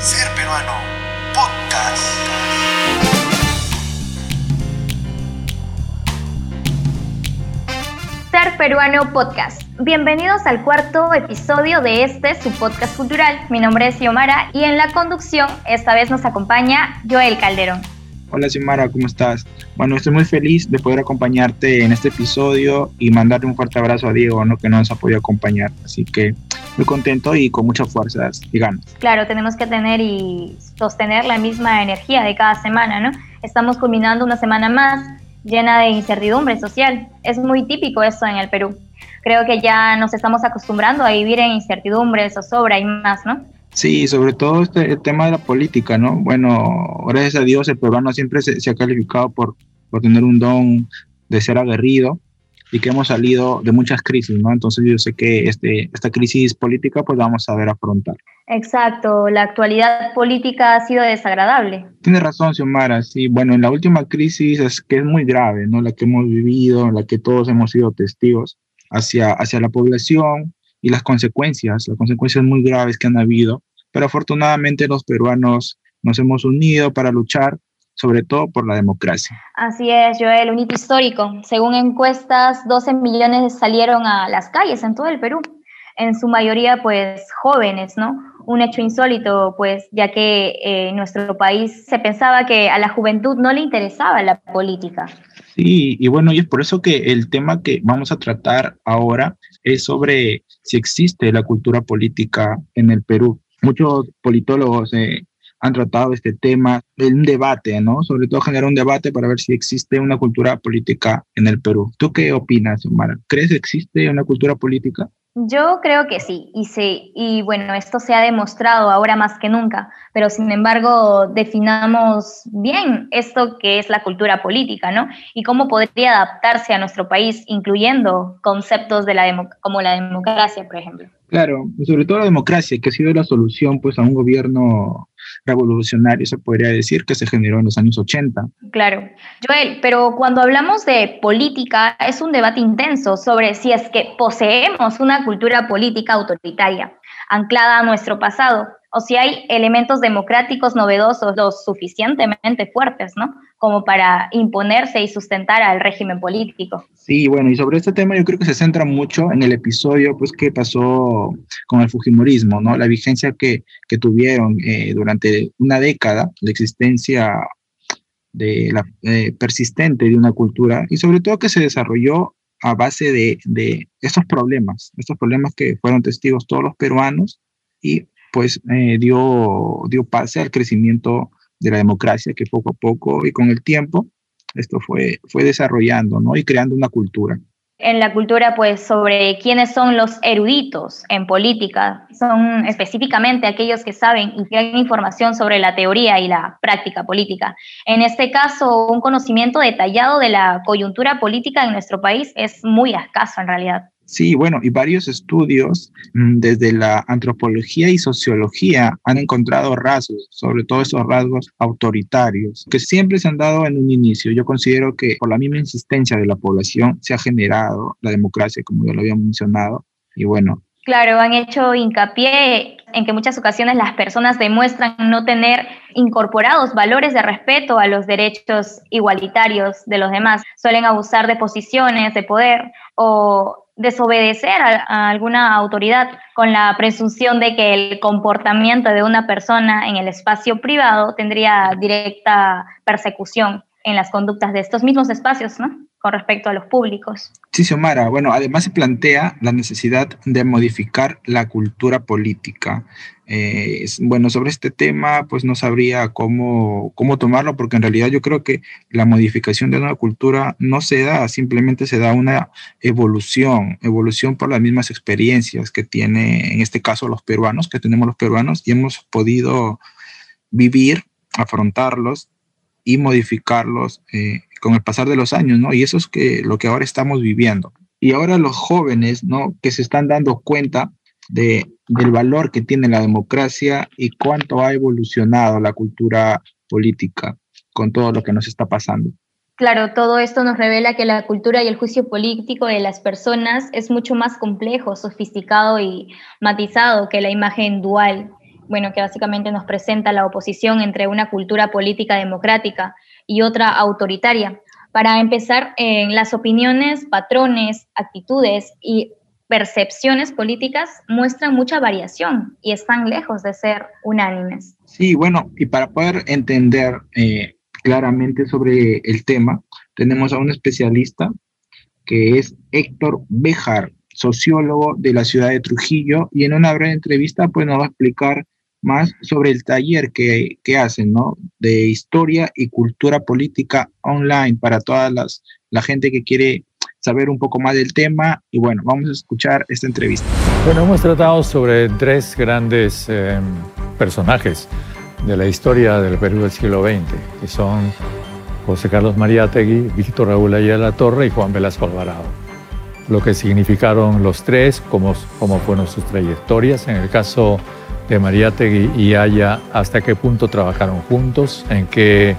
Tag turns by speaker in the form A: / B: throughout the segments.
A: Ser Peruano Podcast.
B: Ser Peruano Podcast. Bienvenidos al cuarto episodio de este, su podcast cultural. Mi nombre es Xiomara y en la conducción esta vez nos acompaña Joel Calderón.
C: Hola Xiomara, ¿cómo estás? Bueno, estoy muy feliz de poder acompañarte en este episodio y mandarle un fuerte abrazo a Diego, ¿no? que nos ha podido acompañar. Así que muy contento y con muchas fuerzas y ganas.
B: Claro, tenemos que tener y sostener la misma energía de cada semana, ¿no? Estamos culminando una semana más llena de incertidumbre social. Es muy típico eso en el Perú. Creo que ya nos estamos acostumbrando a vivir en incertidumbre, zozobra y más, ¿no?
C: Sí, sobre todo este el tema de la política, ¿no? Bueno, gracias a Dios el peruano siempre se, se ha calificado por, por tener un don de ser aguerrido y que hemos salido de muchas crisis, ¿no? Entonces yo sé que este, esta crisis política pues vamos a ver afrontar.
B: Exacto, la actualidad política ha sido desagradable.
C: Tiene razón, Xiomara, sí, bueno, en la última crisis es que es muy grave, ¿no? La que hemos vivido, la que todos hemos sido testigos hacia, hacia la población y las consecuencias, las consecuencias muy graves que han habido, pero afortunadamente los peruanos nos hemos unido para luchar sobre todo por la democracia.
B: Así es, Joel, un hito histórico. Según encuestas, 12 millones salieron a las calles en todo el Perú, en su mayoría pues jóvenes, ¿no? Un hecho insólito, pues ya que en nuestro país se pensaba que a la juventud no le interesaba la política.
C: Sí, y bueno, y es por eso que el tema que vamos a tratar ahora es sobre si existe la cultura política en el Perú. Muchos politólogos eh, han tratado este tema, un debate, ¿no? Sobre todo generar un debate para ver si existe una cultura política en el Perú. ¿Tú qué opinas, Mara? ¿Crees que existe una cultura política?
B: Yo creo que sí, y sí, y bueno, esto se ha demostrado ahora más que nunca, pero sin embargo definamos bien esto que es la cultura política, ¿no? Y cómo podría adaptarse a nuestro país, incluyendo conceptos de la como la democracia, por ejemplo.
C: Claro, sobre todo la democracia, que ha sido la solución pues a un gobierno revolucionario, se podría decir, que se generó en los años 80.
B: Claro. Joel, pero cuando hablamos de política es un debate intenso sobre si es que poseemos una cultura política autoritaria, anclada a nuestro pasado, o si hay elementos democráticos novedosos lo suficientemente fuertes, ¿no? Como para imponerse y sustentar al régimen político.
C: Sí, bueno, y sobre este tema yo creo que se centra mucho en el episodio, pues, que pasó con el Fujimorismo, ¿no? La vigencia que, que tuvieron eh, durante una década, la existencia de la eh, persistente de una cultura y sobre todo que se desarrolló a base de, de estos problemas, estos problemas que fueron testigos todos los peruanos y pues eh, dio, dio pase al crecimiento de la democracia que poco a poco y con el tiempo esto fue, fue desarrollando ¿no? y creando una cultura.
B: En la cultura, pues, sobre quiénes son los eruditos en política, son específicamente aquellos que saben y tienen información sobre la teoría y la práctica política. En este caso, un conocimiento detallado de la coyuntura política en nuestro país es muy escaso en realidad.
C: Sí, bueno, y varios estudios mm, desde la antropología y sociología han encontrado rasgos, sobre todo esos rasgos autoritarios, que siempre se han dado en un inicio. Yo considero que por la misma insistencia de la población se ha generado la democracia, como ya lo había mencionado, y bueno.
B: Claro, han hecho hincapié en que muchas ocasiones las personas demuestran no tener incorporados valores de respeto a los derechos igualitarios de los demás. Suelen abusar de posiciones de poder o desobedecer a, alguna autoridad con la presunción de que el comportamiento de una persona en el espacio privado tendría directa persecución en las conductas de estos mismos espacios, ¿no? Con respecto a los públicos.
C: Sí, Xiomara. Bueno, además se plantea la necesidad de modificar la cultura política. Eh, bueno, sobre este tema, pues no sabría cómo, cómo tomarlo, porque en realidad yo creo que la modificación de una cultura no se da, simplemente se da una evolución, evolución por las mismas experiencias que tiene, en este caso, los peruanos, que tenemos los peruanos, y hemos podido vivir, afrontarlos y modificarlos eh, con el pasar de los años, ¿no? Y eso es que, lo que ahora estamos viviendo. Y ahora los jóvenes, ¿no? Que se están dando cuenta de, del valor que tiene la democracia y cuánto ha evolucionado la cultura política con todo lo que nos está pasando.
B: Claro, todo esto nos revela que la cultura y el juicio político de las personas es mucho más complejo, sofisticado y matizado que la imagen dual bueno, que básicamente nos presenta la oposición entre una cultura política democrática y otra autoritaria. Para empezar, las opiniones, patrones, actitudes y percepciones políticas muestran mucha variación y están lejos de ser unánimes.
C: Sí, bueno, y para poder entender eh, claramente sobre el tema, tenemos a un especialista que es Héctor Bejar, sociólogo de la ciudad de Trujillo, y en una breve entrevista pues nos va a explicar más sobre el taller que, que hacen, ¿no? De historia y cultura política online para toda las, la gente que quiere saber un poco más del tema. Y bueno, vamos a escuchar esta entrevista.
D: Bueno, hemos tratado sobre tres grandes eh, personajes de la historia del Perú del siglo XX, que son José Carlos Mariátegui, Víctor Raúl Ayala Torre y Juan Velasco Alvarado. Lo que significaron los tres, cómo, cómo fueron sus trayectorias. En el caso de Mariátegui y Aya, hasta qué punto trabajaron juntos, en qué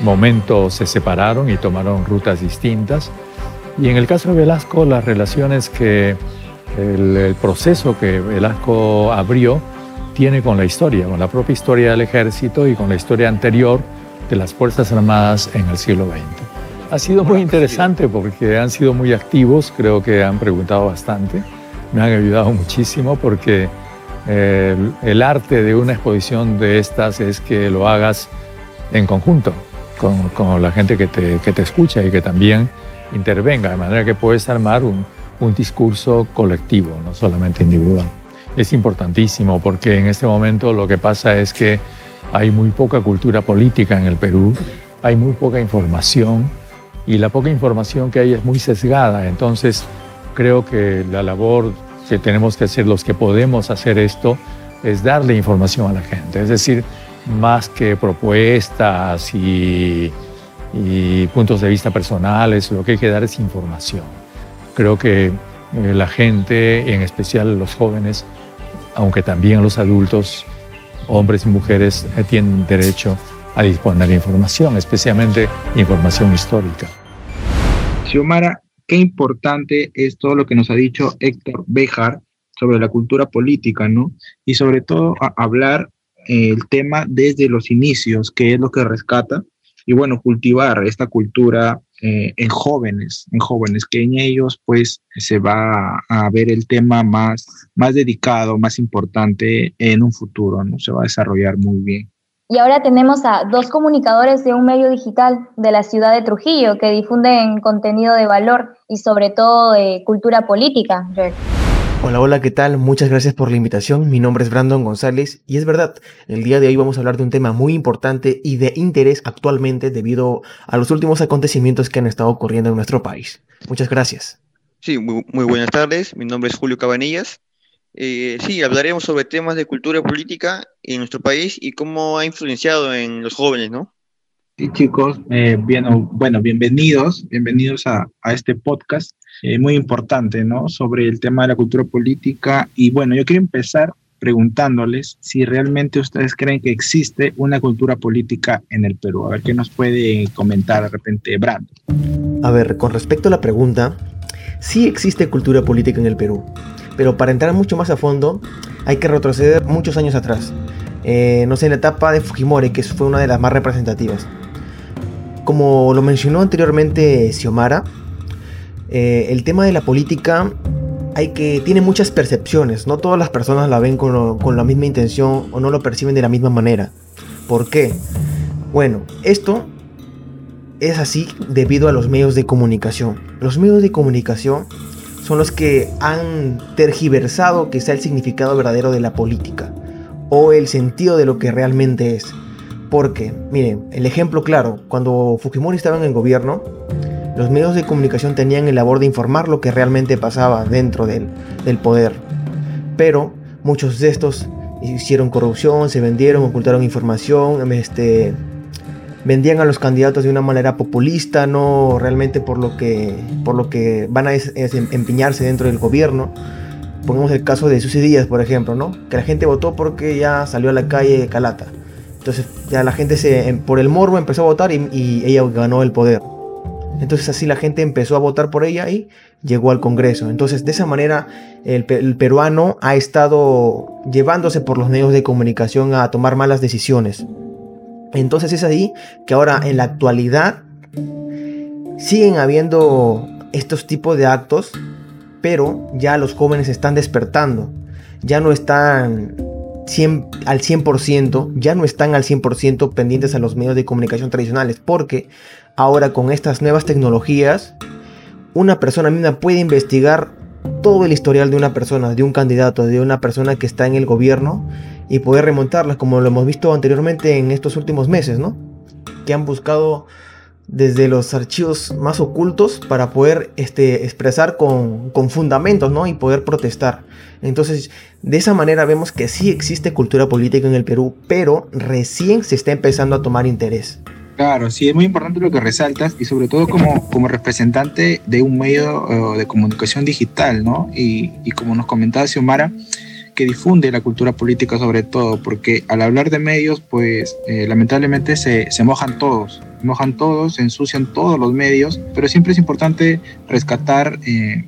D: momento se separaron y tomaron rutas distintas. Y en el caso de Velasco, las relaciones que el, el proceso que Velasco abrió tiene con la historia, con la propia historia del ejército y con la historia anterior de las Fuerzas Armadas en el siglo XX. Ha sido muy interesante porque han sido muy activos, creo que han preguntado bastante, me han ayudado muchísimo porque el, arte de una exposición de estas es que lo hagas en conjunto con, con la gente que te, que te escucha y que también intervenga, de manera que puedes armar un, un discurso colectivo, no solamente individual. Es importantísimo porque en este momento lo que pasa es que hay muy poca cultura política en el Perú, hay muy poca información y la poca información que hay es muy sesgada. Entonces, creo que la labor que tenemos que hacer los que podemos hacer esto es darle información a la gente. Es decir, más que propuestas y, y puntos de vista personales, lo que hay que dar es información. Creo que eh, la gente, en especial los jóvenes, aunque también los adultos, hombres y mujeres, eh, tienen derecho a disponer de información, especialmente información histórica.
C: Xiomara, qué importante es todo lo que nos ha dicho Héctor Bejar sobre la cultura política, ¿no? Y sobre todo hablar eh, el tema desde los inicios, que es lo que rescata, y bueno, cultivar esta cultura eh, en jóvenes, en jóvenes, que en ellos pues se va a ver el tema más, más dedicado, más importante en un futuro, ¿no? Se va a desarrollar muy bien.
B: Y ahora tenemos a dos comunicadores de un medio digital de la ciudad de Trujillo que difunden contenido de valor y sobre todo de cultura política.
E: Hola, hola, ¿qué tal? Muchas gracias por la invitación. Mi nombre es Brandon González y es verdad, el día de hoy vamos a hablar de un tema muy importante y de interés actualmente debido a los últimos acontecimientos que han estado ocurriendo en nuestro país. Muchas gracias.
F: Sí, muy, muy buenas tardes. Mi nombre es Julio Cabanillas. Eh, sí, hablaremos sobre temas de cultura política en nuestro país y cómo ha influenciado en los jóvenes, ¿no?
C: Sí, chicos, eh, bien, bueno, bienvenidos, bienvenidos a, a este podcast eh, muy importante, ¿no? Sobre el tema de la cultura política. Y bueno, yo quiero empezar preguntándoles si realmente ustedes creen que existe una cultura política en el Perú. A ver qué nos puede comentar de repente Brando.
E: A ver, con respecto a la pregunta, sí existe cultura política en el Perú, pero para entrar mucho más a fondo hay que retroceder muchos años atrás. Eh, no sé, en la etapa de Fujimori, que fue una de las más representativas. Como lo mencionó anteriormente Xiomara, eh, el tema de la política hay que, tiene muchas percepciones. No todas las personas la ven con, con la misma intención o no lo perciben de la misma manera. ¿Por qué? Bueno, esto es así debido a los medios de comunicación. Los medios de comunicación son los que han tergiversado sea el significado verdadero de la política o el sentido de lo que realmente es. Porque, miren, el ejemplo claro, cuando Fujimori estaba en el gobierno, los medios de comunicación tenían el labor de informar lo que realmente pasaba dentro del, del poder. Pero muchos de estos hicieron corrupción, se vendieron, ocultaron información, este, vendían a los candidatos de una manera populista, no realmente por lo que, por lo que van a es empeñarse dentro del gobierno. Pongamos el caso de Susi Díaz, por ejemplo, ¿no? Que la gente votó porque ya salió a la calle Calata. Entonces ya la gente se, em, por el morbo empezó a votar y, y ella ganó el poder. Entonces así la gente empezó a votar por ella y llegó al Congreso. Entonces de esa manera el, el peruano ha estado llevándose por los medios de comunicación a tomar malas decisiones. Entonces es ahí que ahora en la actualidad siguen habiendo estos tipos de actos, pero ya los jóvenes están despertando. Ya no están al 100%, ya no están al 100% pendientes a los medios de comunicación tradicionales, porque ahora con estas nuevas tecnologías, una persona misma puede investigar todo el historial de una persona, de un candidato, de una persona que está en el gobierno y poder remontarlas, como lo hemos visto anteriormente en estos últimos meses, ¿no? Que han buscado desde los archivos más ocultos para poder este, expresar con, con, fundamentos ¿no? y poder protestar. Entonces, de esa manera vemos que sí existe cultura política en el Perú, pero recién se está empezando a tomar interés.
C: Claro, sí, es muy importante lo que resaltas y sobre todo como, como representante de un medio uh, de comunicación digital, ¿no? Y, y como nos comentaba Xiomara, que difunde la cultura política sobre todo, porque al hablar de medios, pues eh, lamentablemente se, se, mojan todos, mojan todos, se ensucian todos los medios, pero siempre es importante rescatar eh,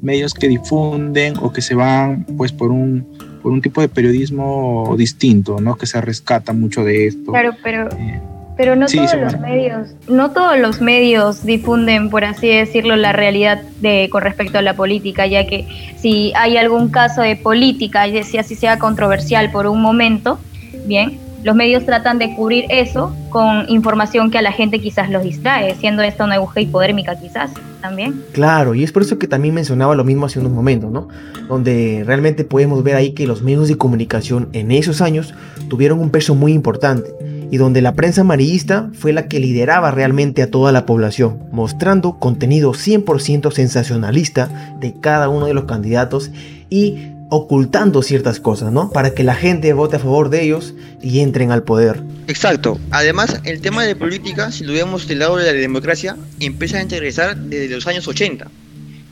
C: medios que difunden o que se van pues por un, por un tipo de periodismo distinto, ¿no? Que se rescata mucho de esto.
B: Claro, pero... Eh, pero no todos los medios, no todos los medios difunden, por así decirlo, la realidad de con respecto a la política, ya que si hay algún caso de política, y si así sea controversial por un momento, bien, los medios tratan de cubrir eso con información que a la gente quizás los distrae, siendo esta una aguja hipodérmica quizás también.
E: Claro, y es por eso que también mencionaba lo mismo hace unos momentos, ¿no? Donde realmente podemos ver ahí que los medios de comunicación en esos años tuvieron un peso muy importante y donde la prensa amarillista fue la que lideraba realmente a toda la población, mostrando contenido 100% sensacionalista de cada uno de los candidatos y ocultando ciertas cosas, ¿no? Para que la gente vote a favor de ellos y entren al poder.
F: Exacto. Además, el tema de política, si lo vemos del lado de la democracia, empieza a interesar desde los años 80,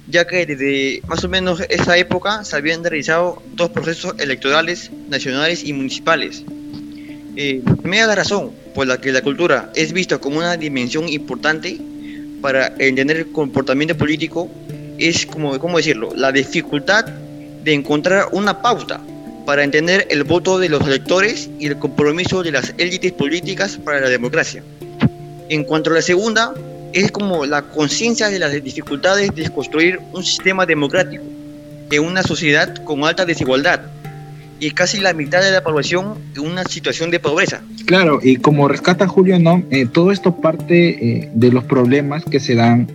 F: ya que desde más o menos esa época se habían realizado dos procesos electorales nacionales y municipales, eh, la razón por la que la cultura es vista como una dimensión importante para entender el comportamiento político es como, ¿cómo decirlo? La dificultad de encontrar una pauta para entender el voto de los electores y el compromiso de las élites políticas para la democracia. En cuanto a la segunda, es como la conciencia de las dificultades de construir un sistema democrático en una sociedad con alta desigualdad, y casi la mitad de la población en una situación de pobreza.
C: Claro, y como rescata Julio, ¿no? Eh, todo esto parte eh, de los problemas que se dan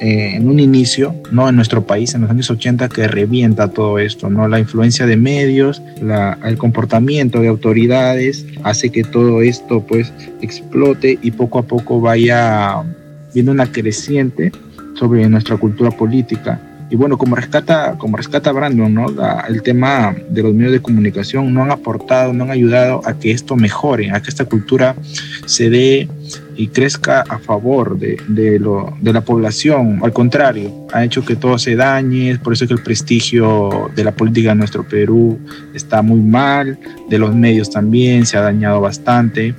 C: eh, en un inicio, ¿no? En nuestro país, en los años 80, que revienta todo esto, ¿no? La influencia de medios, la, el comportamiento de autoridades hace que todo esto, pues, explote y poco a poco vaya viendo una creciente sobre nuestra cultura política y bueno, como rescata, como rescata Brandon, ¿no? el tema de los medios de comunicación no han aportado, no han ayudado a que esto mejore, a que esta cultura se dé y crezca a favor de, de, lo, de la población. Al contrario, ha hecho que todo se dañe, por eso es que el prestigio de la política en nuestro Perú está muy mal, de los medios también se ha dañado bastante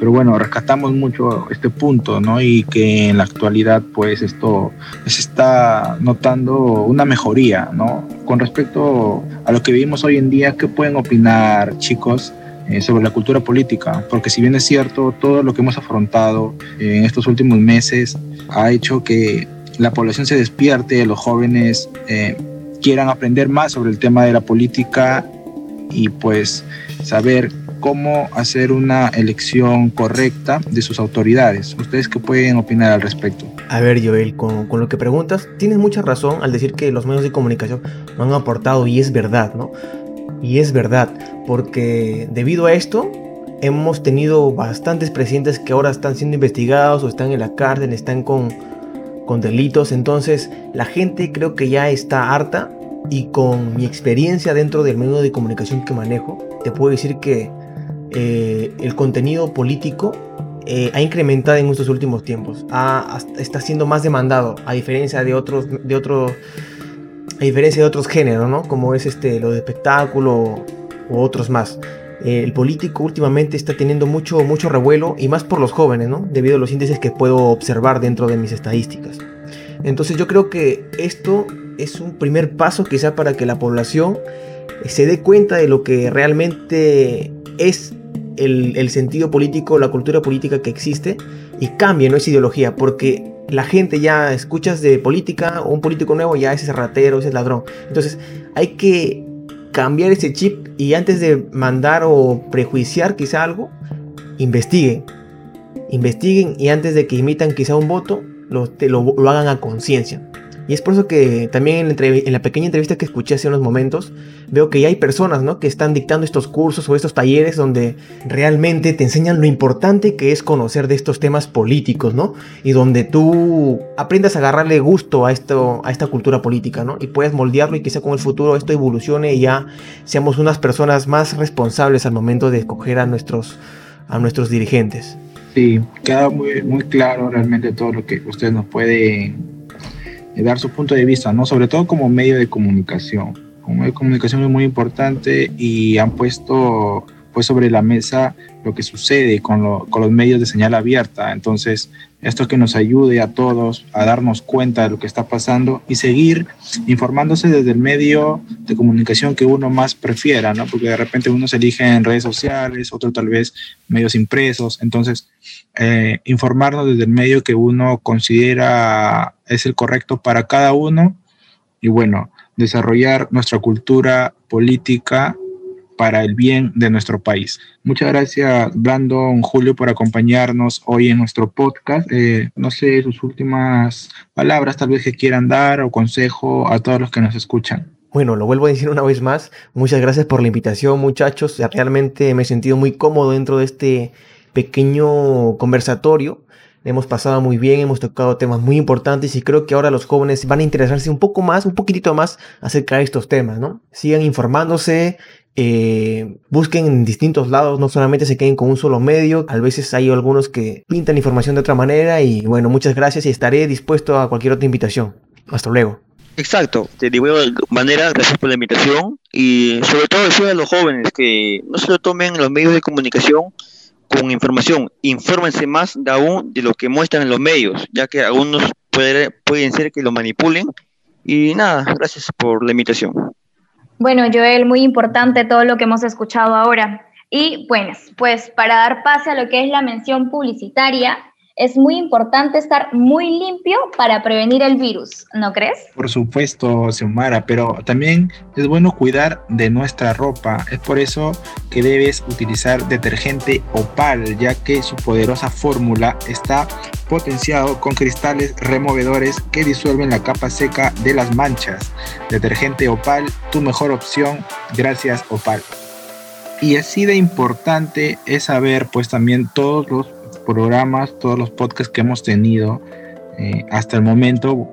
C: pero bueno, rescatamos mucho este punto, ¿no? Y que en la actualidad, pues esto se está notando una mejoría, ¿no? Con respecto a lo que vivimos hoy en día, ¿qué pueden opinar, chicos? Eh, sobre la cultura política, porque si bien es cierto, todo lo que hemos afrontado en estos últimos meses ha hecho que la población se despierte, los jóvenes eh, quieran aprender más sobre el tema de la política y pues saber cómo hacer una elección correcta de sus autoridades. ¿Ustedes qué pueden opinar al respecto?
E: A ver, Joel, con, con, lo que preguntas, tienes mucha razón al decir que los medios de comunicación no han aportado y es verdad, ¿no? Y es verdad, porque debido a esto hemos tenido bastantes presidentes que ahora están siendo investigados o están en la cárcel, están con, con delitos, entonces la gente creo que ya está harta y con mi experiencia dentro del medio de comunicación que manejo, te puedo decir que eh, el contenido político eh, ha incrementado en estos últimos tiempos. está siendo más demandado, a diferencia de otros, de a diferencia de otros géneros, ¿no? Como es este, lo de espectáculo u otros más. eh, el político últimamente está teniendo mucho, mucho revuelo y más por los jóvenes, ¿no? Debido a los índices que puedo observar dentro de mis estadísticas. Entonces yo creo que esto es un primer paso quizá para que la población se dé cuenta de lo que realmente es el, sentido político, la cultura política que existe y cambie, no es ideología, porque la gente ya escuchas de política, un político nuevo ya es ese ratero, ese ladrón. Entonces hay que cambiar ese chip y antes de mandar o prejuiciar quizá algo, investiguen. Investiguen y antes de que imitan quizá un voto, lo, lo hagan a conciencia. Y es por eso que también en, la pequeña entrevista que escuché hace unos momentos, veo que ya hay personas ¿no? que están dictando estos cursos o estos talleres donde realmente te enseñan lo importante que es conocer de estos temas políticos, ¿no? Y donde tú aprendas a agarrarle gusto a, esto, a esta cultura política, ¿no? Y puedas moldearlo y quizá con el futuro esto evolucione y ya seamos unas personas más responsables al momento de escoger a nuestros, a nuestros dirigentes.
C: Sí, queda muy, muy claro realmente todo lo que usted nos puede dar su punto de vista, ¿no? Sobre todo como medio de comunicación. Como medio de comunicación es muy importante y han puesto pues sobre la mesa lo que sucede con, los medios de señal abierta. Entonces, esto que nos ayude a todos a darnos cuenta de lo que está pasando y seguir informándose desde el medio de comunicación que uno más prefiera, ¿no? Porque de repente uno se elige en redes sociales, otro tal vez medios impresos. Entonces, eh, informarnos desde el medio que uno considera es el correcto para cada uno y bueno, desarrollar nuestra cultura política para el bien de nuestro país. Muchas gracias, Brandon, Julio, por acompañarnos hoy en nuestro podcast. Eh, no sé, sus últimas palabras tal vez que quieran dar o consejo a todos los que nos escuchan.
E: Bueno, lo vuelvo a decir una vez más. Muchas gracias por la invitación, muchachos. Realmente me he sentido muy cómodo dentro de este pequeño conversatorio. Hemos pasado muy bien, hemos tocado temas muy importantes y creo que ahora los jóvenes van a interesarse un poco más, un poquitito más acerca de estos temas, ¿no? Sigan informándose, eh, busquen en distintos lados, no solamente se queden con un solo medio, a veces hay algunos que pintan información de otra manera y bueno, muchas gracias y estaré dispuesto a cualquier otra invitación. Hasta luego.
F: Exacto, de igual manera, gracias por la invitación y sobre todo decir a los jóvenes que no se lo tomen los medios de comunicación con información, infórmense más de aún de lo que muestran en los medios, ya que algunos puede, pueden ser que lo manipulen. Y nada, gracias por la invitación.
B: Bueno, Joel, muy importante todo lo que hemos escuchado ahora. Y bueno, pues para dar pase a lo que es la mención publicitaria, es muy importante estar muy limpio para prevenir el virus, ¿no crees?
C: Por supuesto, Xiomara, pero también es bueno cuidar de nuestra ropa. Es por eso que debes utilizar detergente Opal, ya que su poderosa fórmula está potenciado con cristales removedores que disuelven la capa seca de las manchas. Detergente Opal, tu mejor opción. Gracias, Opal. Y así de importante es saber pues también todos los programas, todos los podcasts que hemos tenido eh, hasta el momento,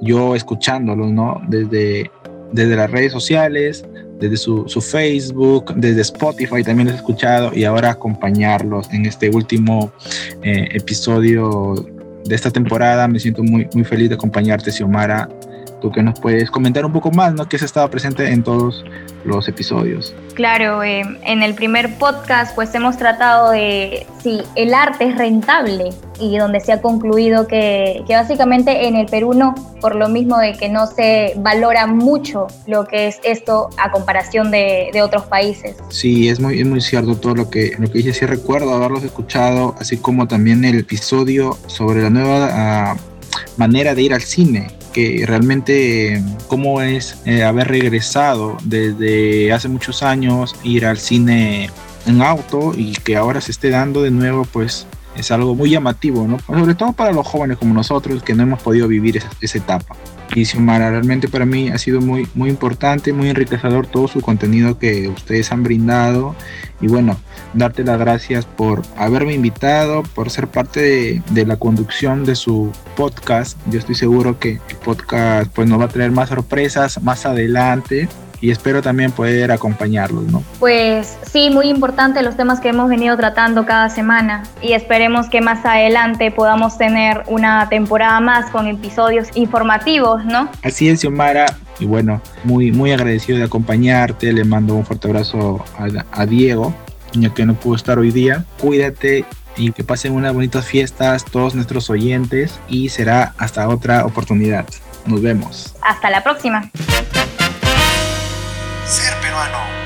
C: yo escuchándolos, ¿no? Desde, desde las redes sociales, desde su, su, Facebook, desde Spotify también los he escuchado y ahora acompañarlos en este último eh, episodio de esta temporada. Me siento muy, muy feliz de acompañarte, Xiomara. Tú que nos puedes comentar un poco más, ¿no? Que has estado presente en todos los episodios.
B: Claro, eh, en el primer podcast pues hemos tratado de si el arte es rentable y donde se ha concluido que, que, básicamente en el Perú no, por lo mismo de que no se valora mucho lo que es esto a comparación de, de otros países.
C: Sí, es muy, es muy cierto todo lo que, lo que dije, sí recuerdo haberlos escuchado, así como también el episodio sobre la nueva... Uh, manera de ir al cine, que realmente cómo es eh, haber regresado desde hace muchos años, ir al cine en auto y que ahora se esté dando de nuevo, pues es algo muy llamativo, ¿no? Sobre todo para los jóvenes como nosotros que no hemos podido vivir esa, etapa. Y Xiomara, realmente para mí ha sido muy, muy importante, muy enriquecedor todo su contenido que ustedes han brindado. Y bueno, darte las gracias por haberme invitado, por ser parte de, de, la conducción de su podcast. Yo estoy seguro que el podcast pues, nos va a traer más sorpresas más adelante y espero también poder acompañarlos, ¿no?
B: Pues sí, muy importante los temas que hemos venido tratando cada semana y esperemos que más adelante podamos tener una temporada más con episodios informativos, ¿no?
C: Así es, Xiomara. Y bueno, muy, muy agradecido de acompañarte. Le mando un fuerte abrazo a, a Diego ya que no pudo estar hoy día. Cuídate y que pasen unas bonitas fiestas todos nuestros oyentes y será hasta otra oportunidad. Nos vemos.
B: Hasta la próxima.
A: I know.